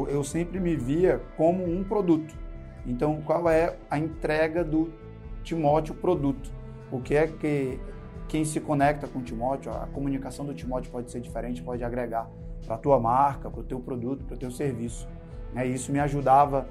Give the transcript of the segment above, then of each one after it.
Eu sempre me via como um produto. Então, qual é a entrega do Timóteo produto? O que é que quem se conecta com o Timóteo, a comunicação do Timóteo pode ser diferente, pode agregar para a tua marca, para o teu produto, para o teu serviço. Né? Isso me ajudava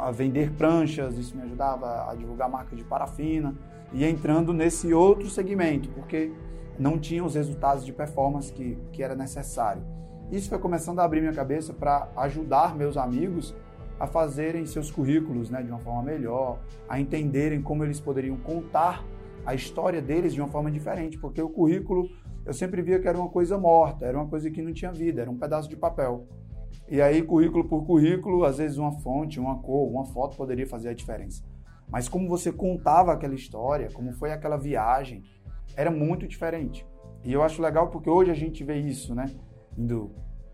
a vender pranchas, isso me ajudava a divulgar marca de parafina e entrando nesse outro segmento, porque não tinha os resultados de performance que, que era necessário. Isso foi começando a abrir minha cabeça para ajudar meus amigos a fazerem seus currículos né, de uma forma melhor, a entenderem como eles poderiam contar a história deles de uma forma diferente, porque o currículo eu sempre via que era uma coisa morta, era uma coisa que não tinha vida, era um pedaço de papel. E aí, currículo por currículo, às vezes uma fonte, uma cor, uma foto poderia fazer a diferença. Mas como você contava aquela história, como foi aquela viagem, era muito diferente. E eu acho legal porque hoje a gente vê isso, né? Indo,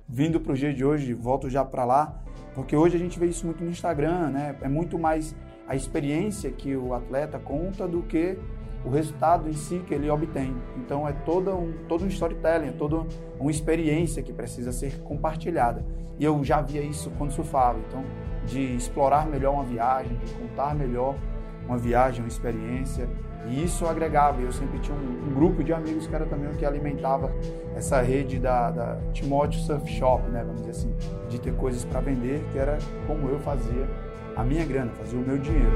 vindo para o dia de hoje, volto já para lá, porque hoje a gente vê isso muito no Instagram, né? É muito mais a experiência que o atleta conta do que o resultado em si que ele obtém. Então é todo um, todo um storytelling, é toda uma experiência que precisa ser compartilhada. E eu já via isso quando surfava, então de explorar melhor uma viagem, de contar melhor uma viagem, uma experiência. E isso agregava. Eu sempre tinha um, um grupo de amigos que era também o que alimentava essa rede da, da Timóteo Surf Shop, né? Vamos dizer assim, de ter coisas para vender, que era como eu fazia a minha grana, fazia o meu dinheiro.